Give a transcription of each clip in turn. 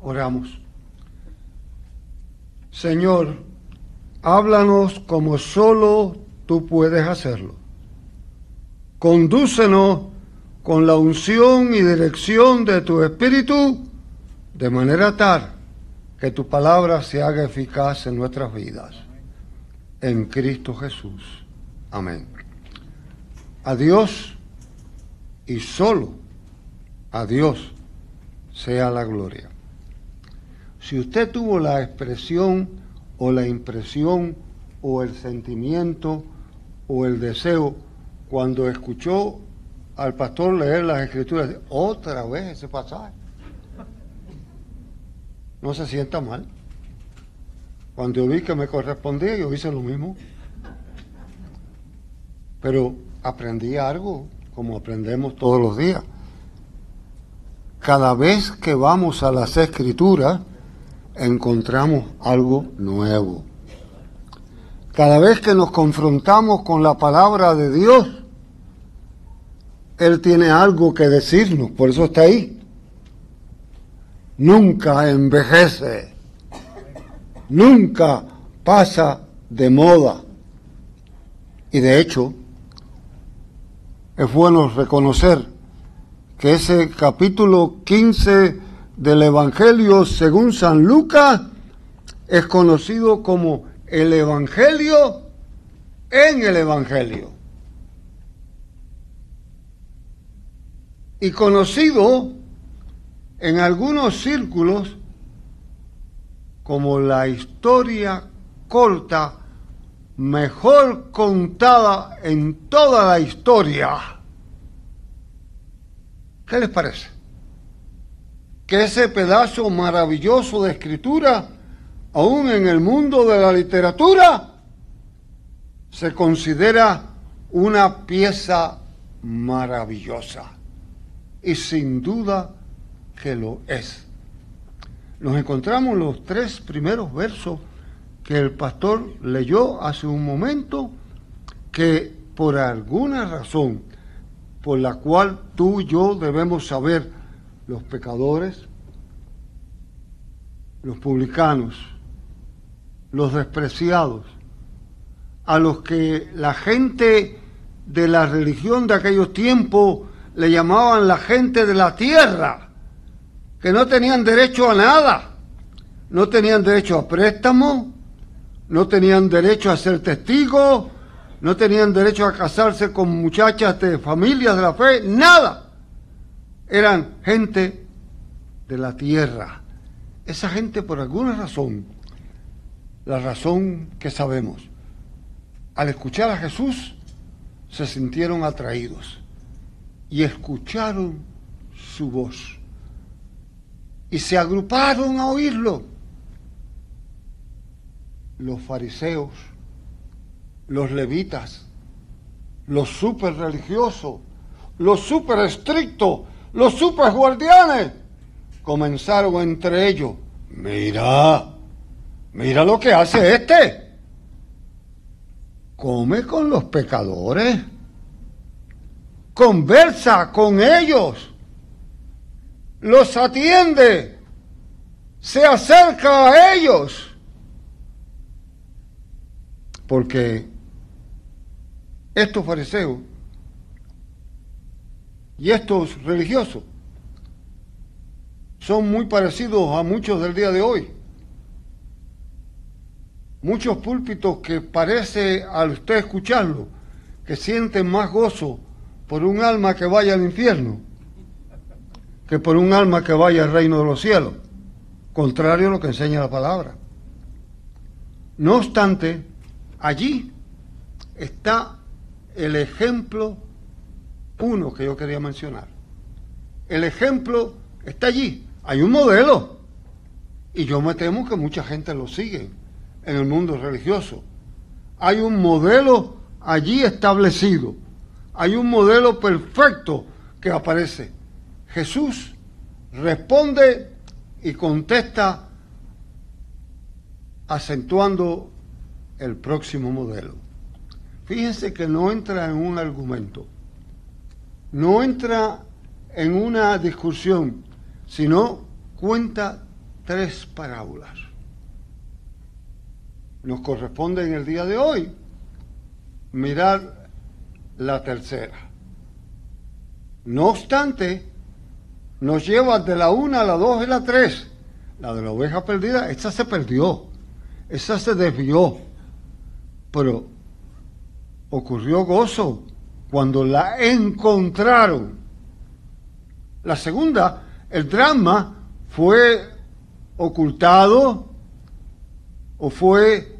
Oramos. Señor, háblanos como solo tú puedes hacerlo. Condúcenos con la unción y dirección de tu Espíritu, de manera tal que tu palabra se haga eficaz en nuestras vidas. En Cristo Jesús. Amén. A Dios y solo a Dios sea la gloria. Si usted tuvo la expresión o la impresión o el sentimiento o el deseo cuando escuchó al pastor leer las escrituras, otra vez ese pasaje, no se sienta mal. Cuando vi que me correspondía, yo hice lo mismo. Pero aprendí algo, como aprendemos todos los días. Cada vez que vamos a las escrituras, encontramos algo nuevo. Cada vez que nos confrontamos con la palabra de Dios, Él tiene algo que decirnos, por eso está ahí. Nunca envejece, nunca pasa de moda. Y de hecho, es bueno reconocer que ese capítulo 15 del Evangelio según San Lucas es conocido como el Evangelio en el Evangelio. Y conocido en algunos círculos como la historia corta mejor contada en toda la historia. ¿Qué les parece? Que ese pedazo maravilloso de escritura, aún en el mundo de la literatura, se considera una pieza maravillosa. Y sin duda que lo es. Nos encontramos los tres primeros versos que el pastor leyó hace un momento, que por alguna razón por la cual tú y yo debemos saber los pecadores, los publicanos, los despreciados, a los que la gente de la religión de aquellos tiempos le llamaban la gente de la tierra, que no tenían derecho a nada, no tenían derecho a préstamo, no tenían derecho a ser testigos, no tenían derecho a casarse con muchachas de familias de la fe, nada. Eran gente de la tierra. Esa gente por alguna razón, la razón que sabemos, al escuchar a Jesús se sintieron atraídos y escucharon su voz y se agruparon a oírlo. Los fariseos los levitas, los super religiosos, los super estrictos, los super guardianes, comenzaron entre ellos, mira, mira lo que hace este. Come con los pecadores, conversa con ellos, los atiende, se acerca a ellos. Porque estos fariseos y estos religiosos son muy parecidos a muchos del día de hoy. Muchos púlpitos que parece al usted escucharlo que sienten más gozo por un alma que vaya al infierno que por un alma que vaya al reino de los cielos, contrario a lo que enseña la palabra. No obstante, allí está el ejemplo uno que yo quería mencionar. El ejemplo está allí. Hay un modelo. Y yo me temo que mucha gente lo sigue en el mundo religioso. Hay un modelo allí establecido. Hay un modelo perfecto que aparece. Jesús responde y contesta acentuando el próximo modelo. Fíjense que no entra en un argumento, no entra en una discusión, sino cuenta tres parábolas. Nos corresponde en el día de hoy mirar la tercera. No obstante, nos lleva de la una a la dos y la tres. La de la oveja perdida, esta se perdió, esa se desvió, pero ocurrió gozo cuando la encontraron. La segunda, el drama fue ocultado o fue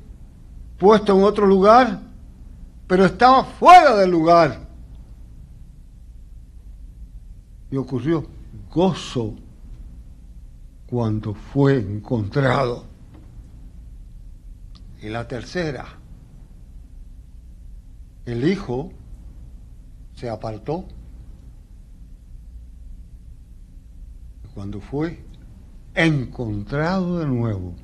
puesto en otro lugar, pero estaba fuera del lugar. Y ocurrió gozo cuando fue encontrado. Y la tercera, el hijo se apartó. Cuando fue encontrado de nuevo,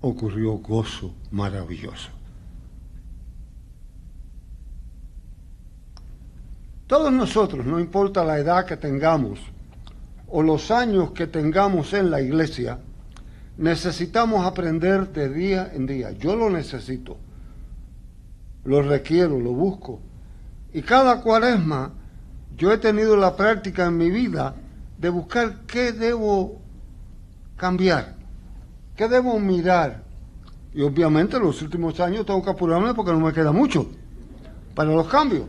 ocurrió gozo maravilloso. Todos nosotros, no importa la edad que tengamos o los años que tengamos en la iglesia, necesitamos aprender de día en día. Yo lo necesito, lo requiero, lo busco. Y cada cuaresma yo he tenido la práctica en mi vida de buscar qué debo cambiar, qué debo mirar. Y obviamente en los últimos años tengo que apurarme porque no me queda mucho para los cambios.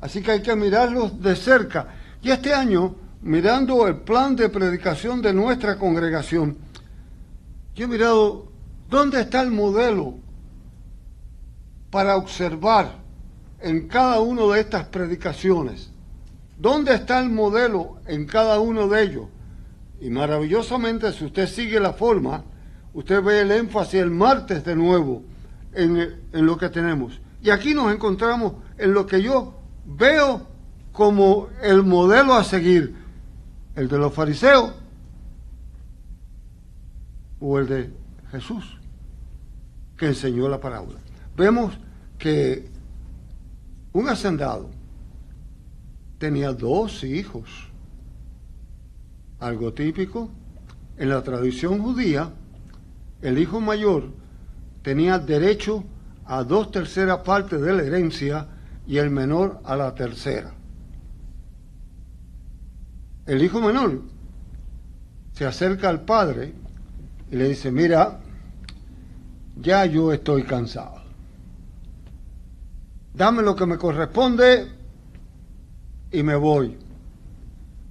Así que hay que mirarlos de cerca. Y este año, mirando el plan de predicación de nuestra congregación, yo he mirado dónde está el modelo para observar en cada una de estas predicaciones. ¿Dónde está el modelo en cada uno de ellos? Y maravillosamente, si usted sigue la forma, usted ve el énfasis el martes de nuevo en, en lo que tenemos. Y aquí nos encontramos en lo que yo veo como el modelo a seguir, el de los fariseos o el de Jesús, que enseñó la parábola. Vemos que un hacendado tenía dos hijos, algo típico. En la tradición judía, el hijo mayor tenía derecho a dos terceras partes de la herencia y el menor a la tercera. El hijo menor se acerca al padre y le dice, mira, ya yo estoy cansado. Dame lo que me corresponde y me voy.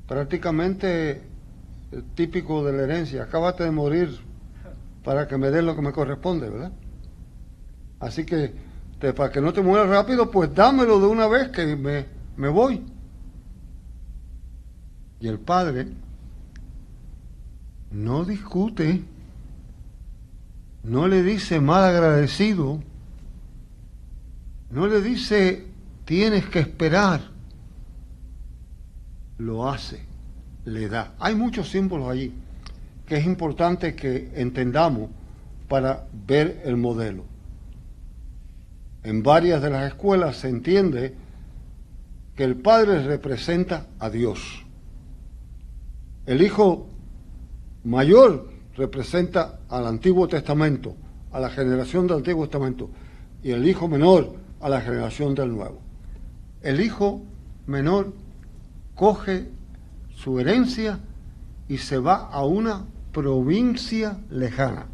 Prácticamente típico de la herencia. Acabate de morir para que me den lo que me corresponde, ¿verdad? Así que para que no te mueras rápido, pues dámelo de una vez que me, me voy. Y el padre no discute, no le dice mal agradecido, no le dice tienes que esperar, lo hace, le da. Hay muchos símbolos allí que es importante que entendamos para ver el modelo en varias de las escuelas se entiende que el Padre representa a Dios. El Hijo mayor representa al Antiguo Testamento, a la generación del Antiguo Testamento, y el Hijo menor a la generación del Nuevo. El Hijo menor coge su herencia y se va a una provincia lejana.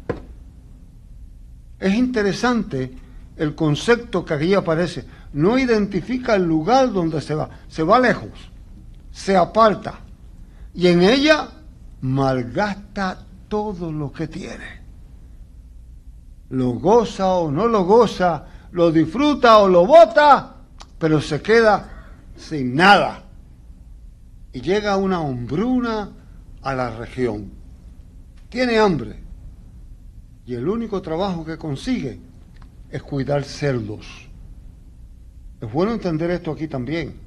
Es interesante el concepto que aquí aparece. No identifica el lugar donde se va. Se va lejos, se aparta. Y en ella malgasta todo lo que tiene. Lo goza o no lo goza, lo disfruta o lo bota, pero se queda sin nada. Y llega una hombruna a la región. Tiene hambre. Y el único trabajo que consigue es cuidar cerdos. Es bueno entender esto aquí también.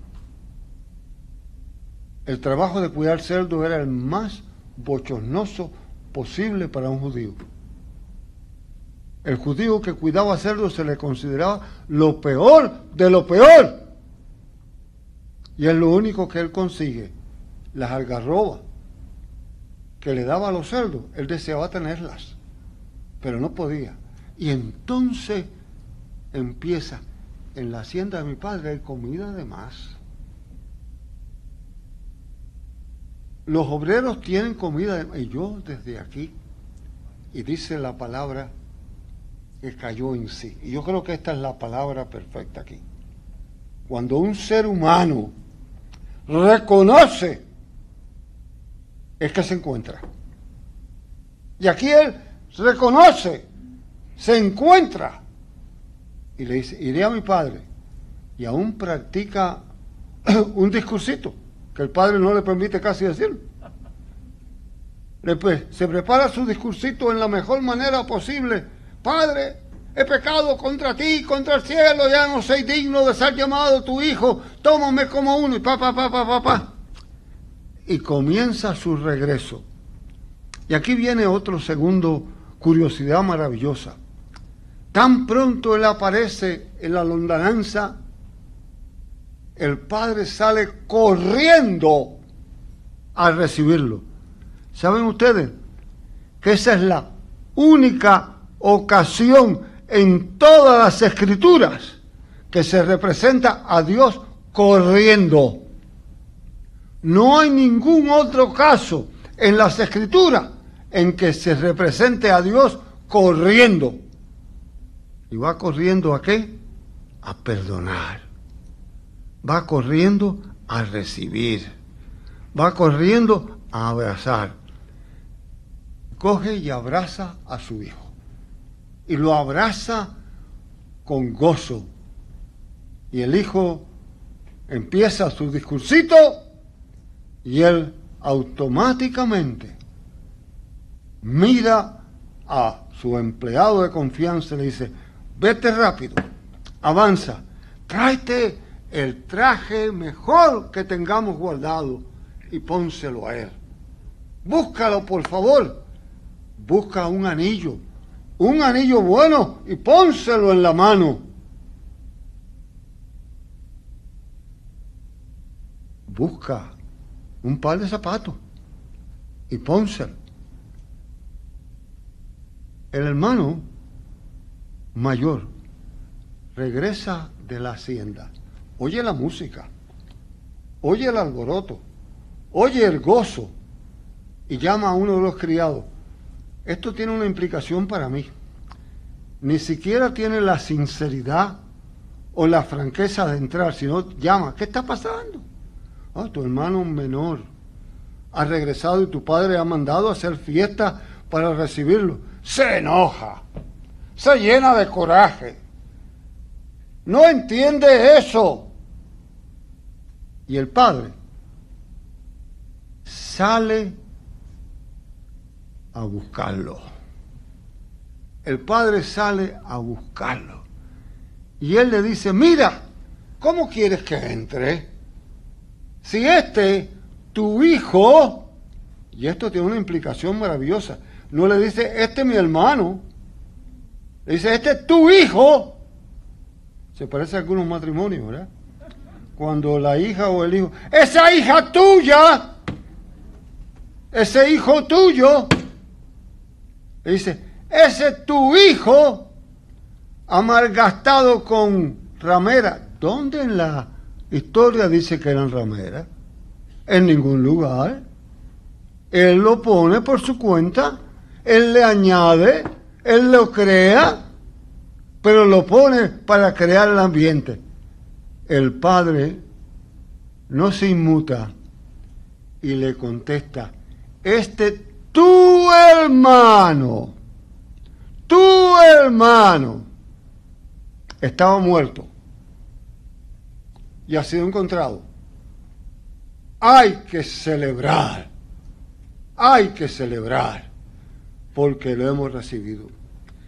El trabajo de cuidar cerdos era el más bochornoso posible para un judío. El judío que cuidaba cerdos se le consideraba lo peor de lo peor. Y es lo único que él consigue, las algarrobas, que le daba a los cerdos, él deseaba tenerlas, pero no podía. Y entonces empieza, en la hacienda de mi padre hay comida de más. Los obreros tienen comida de Y yo desde aquí, y dice la palabra que cayó en sí. Y yo creo que esta es la palabra perfecta aquí. Cuando un ser humano reconoce, es que se encuentra. Y aquí él reconoce, se encuentra. Y le dice, iré a mi padre. Y aún practica un discursito que el padre no le permite casi decirlo. Después se prepara su discursito en la mejor manera posible. Padre, he pecado contra ti, contra el cielo, ya no soy digno de ser llamado tu hijo, tómame como uno y papá, papá, papá. Y comienza su regreso. Y aquí viene otro segundo curiosidad maravillosa. Tan pronto él aparece en la londananza, el padre sale corriendo a recibirlo. ¿Saben ustedes que esa es la única ocasión en todas las escrituras que se representa a Dios corriendo? No hay ningún otro caso en las escrituras en que se represente a Dios corriendo. ¿Y va corriendo a qué? A perdonar. Va corriendo a recibir. Va corriendo a abrazar. Coge y abraza a su hijo. Y lo abraza con gozo. Y el hijo empieza su discursito y él automáticamente mira a su empleado de confianza y le dice, vete rápido, avanza, tráete el traje mejor que tengamos guardado y pónselo a él. Búscalo, por favor. Busca un anillo, un anillo bueno y pónselo en la mano. Busca un par de zapatos y pónselo. El hermano mayor regresa de la hacienda, oye la música, oye el alboroto, oye el gozo y llama a uno de los criados. Esto tiene una implicación para mí. Ni siquiera tiene la sinceridad o la franqueza de entrar, sino llama, ¿qué está pasando? Ah, tu hermano menor ha regresado y tu padre ha mandado a hacer fiesta para recibirlo se enoja, se llena de coraje, no entiende eso. Y el padre sale a buscarlo. El padre sale a buscarlo. Y él le dice, mira, ¿cómo quieres que entre? Si este, tu hijo, y esto tiene una implicación maravillosa, no le dice, este es mi hermano. Le dice, este es tu hijo. Se parece a algunos matrimonios, ¿verdad? Cuando la hija o el hijo, esa hija tuya, ese hijo tuyo, le dice, ese es tu hijo, amargastado con ramera. ¿Dónde en la historia dice que eran rameras? En ningún lugar. Él lo pone por su cuenta él le añade, Él lo crea, pero lo pone para crear el ambiente. El Padre no se inmuta y le contesta, este tu hermano, tu hermano, estaba muerto y ha sido encontrado. Hay que celebrar, hay que celebrar porque lo hemos recibido.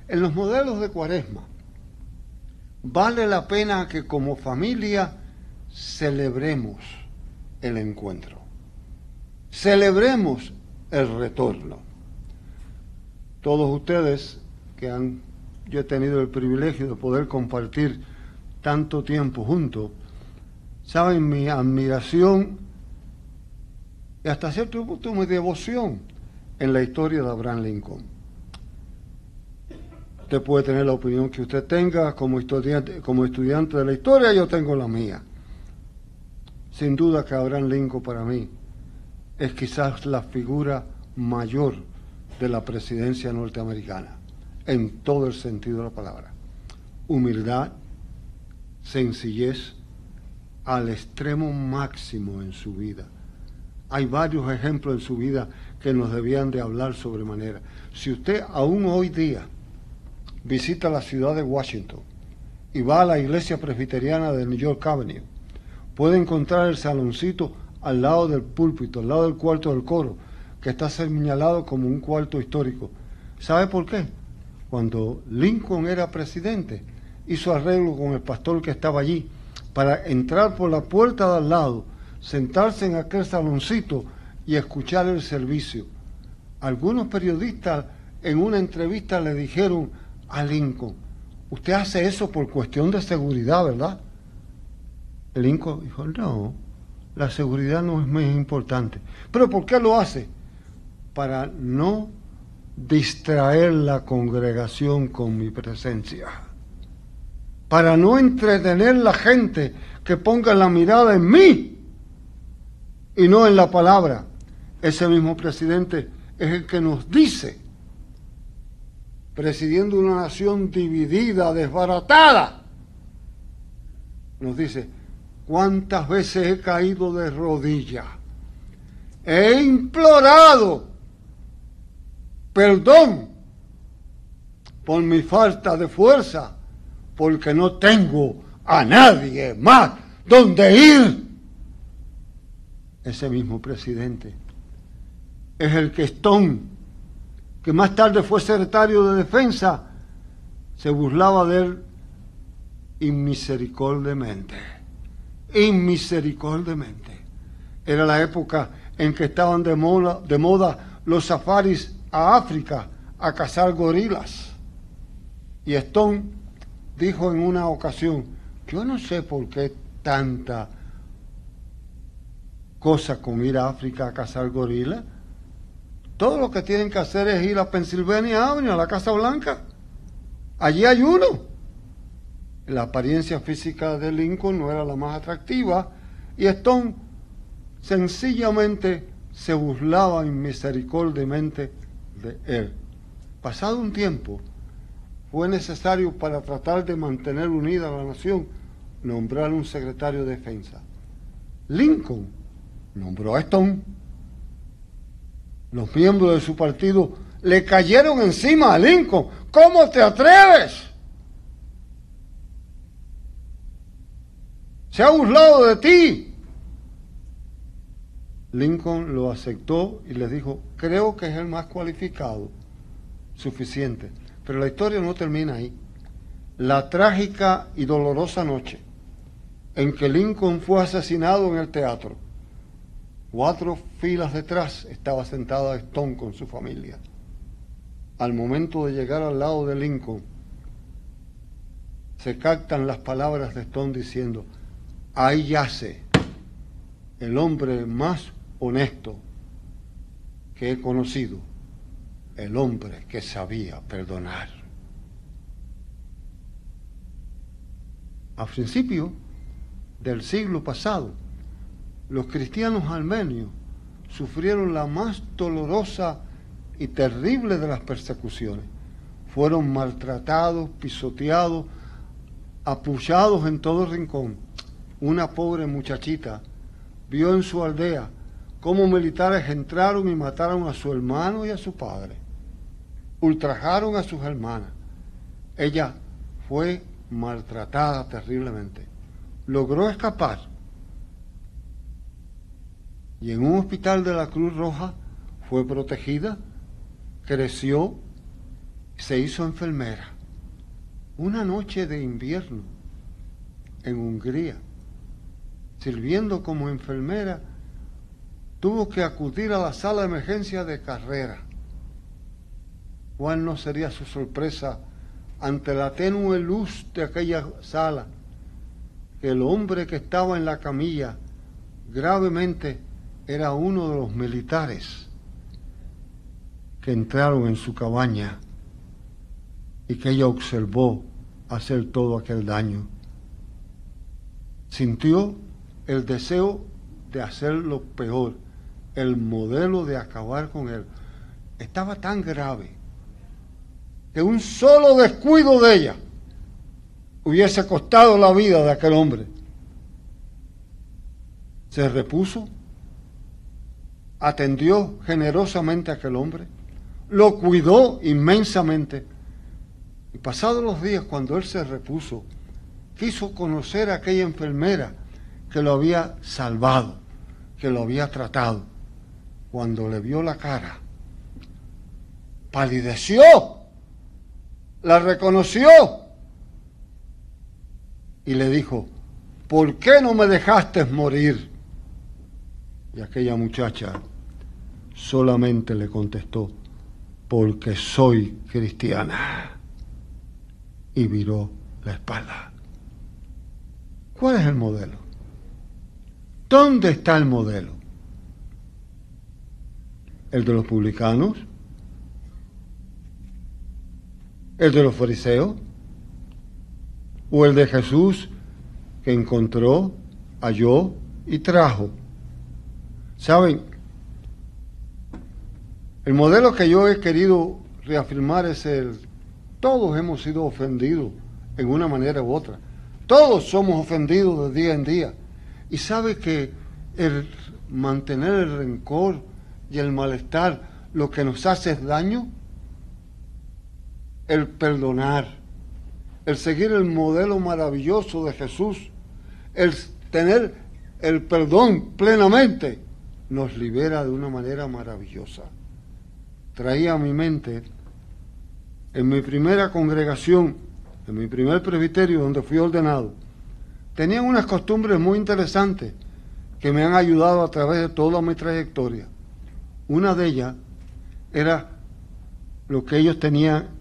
En los modelos de cuaresma, vale la pena que como familia celebremos el encuentro, celebremos el retorno. Todos ustedes que han, yo he tenido el privilegio de poder compartir tanto tiempo juntos, saben mi admiración y hasta cierto punto mi devoción en la historia de Abraham Lincoln. Usted puede tener la opinión que usted tenga como estudiante, como estudiante de la historia, yo tengo la mía. Sin duda que Abraham Lincoln para mí es quizás la figura mayor de la presidencia norteamericana, en todo el sentido de la palabra. Humildad, sencillez, al extremo máximo en su vida. Hay varios ejemplos en su vida que nos debían de hablar sobremanera. Si usted aún hoy día visita la ciudad de Washington y va a la iglesia presbiteriana de New York Avenue, puede encontrar el saloncito al lado del púlpito, al lado del cuarto del coro, que está señalado como un cuarto histórico. ¿Sabe por qué? Cuando Lincoln era presidente, hizo arreglo con el pastor que estaba allí para entrar por la puerta de al lado, sentarse en aquel saloncito y escuchar el servicio. Algunos periodistas en una entrevista le dijeron a Lincoln, usted hace eso por cuestión de seguridad, ¿verdad? Lincoln dijo, no, la seguridad no es más importante. ¿Pero por qué lo hace? Para no distraer la congregación con mi presencia. Para no entretener la gente que ponga la mirada en mí y no en la palabra. Ese mismo presidente es el que nos dice, presidiendo una nación dividida, desbaratada, nos dice, cuántas veces he caído de rodillas, he implorado perdón por mi falta de fuerza, porque no tengo a nadie más donde ir. Ese mismo presidente es el que Stone, que más tarde fue secretario de defensa, se burlaba de él inmisericordiamente. Inmisericordiamente. Era la época en que estaban de moda, de moda los safaris a África a cazar gorilas. Y Stone dijo en una ocasión, yo no sé por qué tanta cosa con ir a África a cazar gorilas todo lo que tienen que hacer es ir a Pennsylvania Avenue, a la Casa Blanca. Allí hay uno. La apariencia física de Lincoln no era la más atractiva y Stone sencillamente se burlaba inmisericordiamente él. Pasado un tiempo, fue necesario para tratar de mantener unida a la nación nombrar un secretario de defensa. Lincoln nombró a Stone los miembros de su partido le cayeron encima a Lincoln. ¿Cómo te atreves? Se ha burlado de ti. Lincoln lo aceptó y les dijo, creo que es el más cualificado, suficiente. Pero la historia no termina ahí. La trágica y dolorosa noche en que Lincoln fue asesinado en el teatro Cuatro filas detrás estaba sentada Stone con su familia. Al momento de llegar al lado de Lincoln, se captan las palabras de Stone diciendo, ahí yace el hombre más honesto que he conocido, el hombre que sabía perdonar. A principio del siglo pasado, los cristianos armenios sufrieron la más dolorosa y terrible de las persecuciones. Fueron maltratados, pisoteados, apuchados en todo rincón. Una pobre muchachita vio en su aldea cómo militares entraron y mataron a su hermano y a su padre. Ultrajaron a sus hermanas. Ella fue maltratada terriblemente. Logró escapar y en un hospital de la Cruz Roja fue protegida, creció, se hizo enfermera. Una noche de invierno en Hungría, sirviendo como enfermera, tuvo que acudir a la sala de emergencia de carrera. ¿Cuál no sería su sorpresa ante la tenue luz de aquella sala? Que el hombre que estaba en la camilla gravemente era uno de los militares que entraron en su cabaña y que ella observó hacer todo aquel daño. Sintió el deseo de hacer lo peor, el modelo de acabar con él. Estaba tan grave que un solo descuido de ella hubiese costado la vida de aquel hombre. Se repuso, atendió generosamente a aquel hombre, lo cuidó inmensamente. Y pasados los días, cuando él se repuso, quiso conocer a aquella enfermera que lo había salvado, que lo había tratado. Cuando le vio la cara, palideció, la reconoció y le dijo, ¿por qué no me dejaste morir? Y aquella muchacha solamente le contestó, porque soy cristiana. Y viró la espalda. ¿Cuál es el modelo? ¿Dónde está el modelo? ¿El de los publicanos? ¿El de los fariseos? ¿O el de Jesús que encontró, halló y trajo? ¿Saben? El modelo que yo he querido reafirmar es el, todos hemos sido ofendidos en una manera u otra. Todos somos ofendidos de día en día. Y sabe que el mantener el rencor y el malestar lo que nos hace es daño. El perdonar, el seguir el modelo maravilloso de Jesús, el tener el perdón plenamente, nos libera de una manera maravillosa. Traía a mi mente en mi primera congregación, en mi primer presbiterio donde fui ordenado, tenían unas costumbres muy interesantes que me han ayudado a través de toda mi trayectoria. Una de ellas era lo que ellos tenían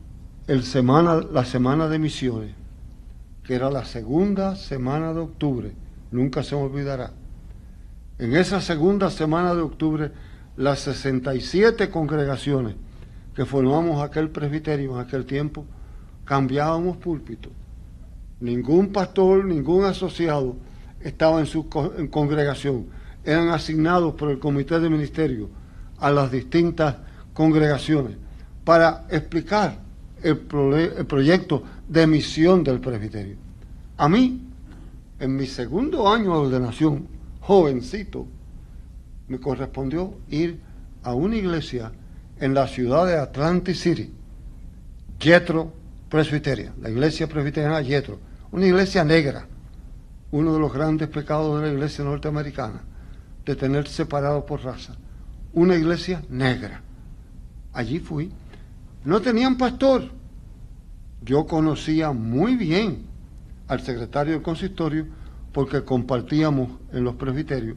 el semana, la semana de misiones, que era la segunda semana de octubre, nunca se olvidará. En esa segunda semana de octubre, las 67 congregaciones que formamos aquel presbiterio en aquel tiempo, cambiábamos púlpito. Ningún pastor, ningún asociado estaba en su congregación. Eran asignados por el comité de ministerio a las distintas congregaciones para explicar el, proyecto de misión del presbiterio. A mí, en mi segundo año de ordenación, jovencito, me correspondió ir a una iglesia en la ciudad de Atlantic City, Yetro Presbiteria, la iglesia presbiteriana Yetro, una iglesia negra, uno de los grandes pecados de la iglesia norteamericana, de tener separado por raza, una iglesia negra. Allí fui. No tenían pastor. Yo conocía muy bien al secretario del consistorio porque compartíamos en los presbiterios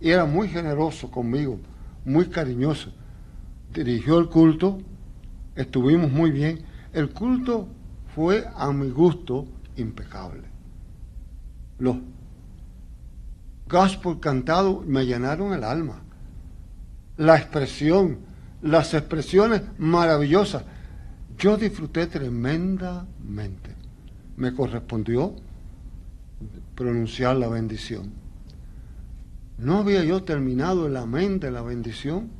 y era muy generoso conmigo, muy cariñoso. Dirigió el culto, estuvimos muy bien. El culto fue a mi gusto impecable. Los gospel cantados me llenaron el alma. La expresión, las expresiones maravillosas. Yo disfruté tremendamente. Me correspondió pronunciar la bendición. No había yo terminado el amén de la bendición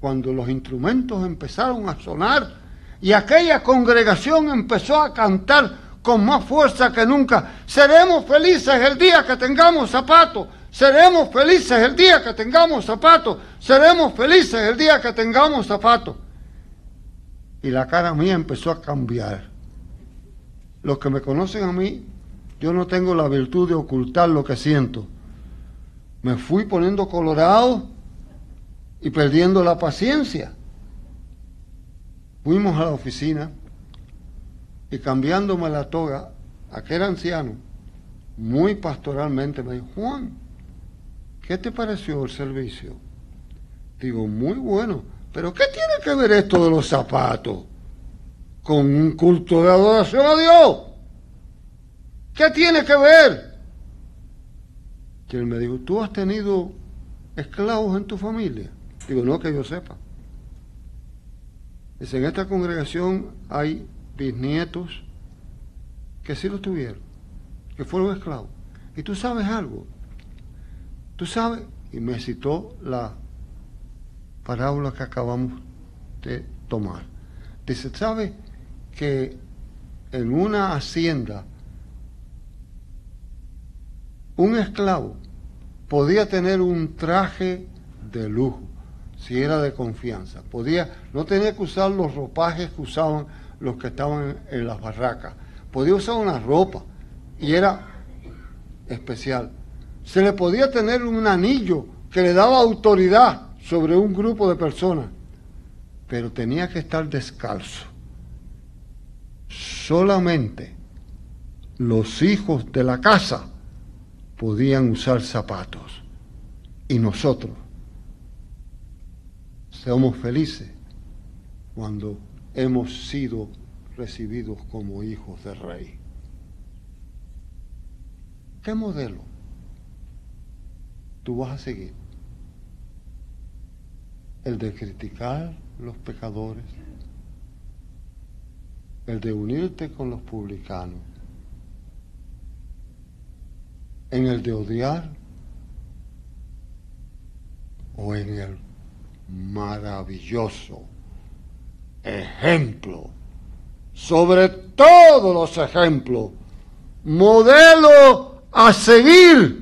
cuando los instrumentos empezaron a sonar y aquella congregación empezó a cantar con más fuerza que nunca. Seremos felices el día que tengamos zapatos. Seremos felices el día que tengamos zapatos. Seremos felices el día que tengamos zapatos. Y la cara mía empezó a cambiar. Los que me conocen a mí, yo no tengo la virtud de ocultar lo que siento. Me fui poniendo colorado y perdiendo la paciencia. Fuimos a la oficina y cambiándome la toga, aquel anciano, muy pastoralmente, me dijo, Juan, ¿qué te pareció el servicio? Digo, muy bueno, pero ¿qué tiene que ver esto de los zapatos con un culto de adoración a Dios? ¿Qué tiene que ver? Y él me dijo, ¿tú has tenido esclavos en tu familia? Digo, no que yo sepa. Dice, en esta congregación hay bisnietos que sí lo tuvieron, que fueron esclavos. Y tú sabes algo, tú sabes, y me citó la parábola que acabamos de tomar. Dice, ¿sabe que en una hacienda un esclavo podía tener un traje de lujo, si era de confianza. Podía, no tenía que usar los ropajes que usaban los que estaban en las barracas. Podía usar una ropa y era especial. Se le podía tener un anillo que le daba autoridad sobre un grupo de personas, pero tenía que estar descalzo. Solamente los hijos de la casa podían usar zapatos. Y nosotros somos felices cuando hemos sido recibidos como hijos de rey. ¿Qué modelo tú vas a seguir? ¿El de criticar los pecadores? ¿El de unirte con los publicanos? en el de odiar o en el maravilloso ejemplo, sobre todos los ejemplos, modelo a seguir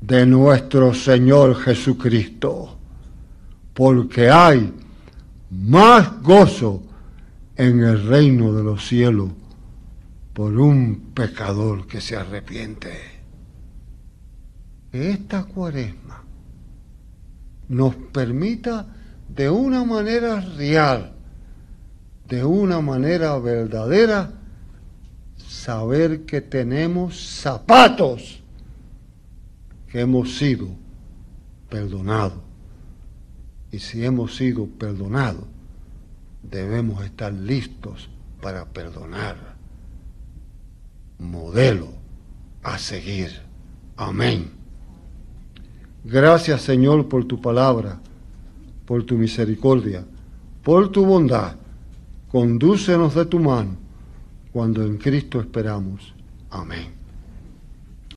de nuestro Señor Jesucristo, porque hay más gozo en el reino de los cielos por un pecador que se arrepiente. esta cuaresma nos permita de una manera real, de una manera verdadera, saber que tenemos zapatos, hemos sido perdonados. Y si hemos sido perdonados, debemos estar listos para perdonar modelo a seguir. Amén. Gracias Señor por tu palabra, por tu misericordia, por tu bondad. Condúcenos de tu mano cuando en Cristo esperamos. Amén.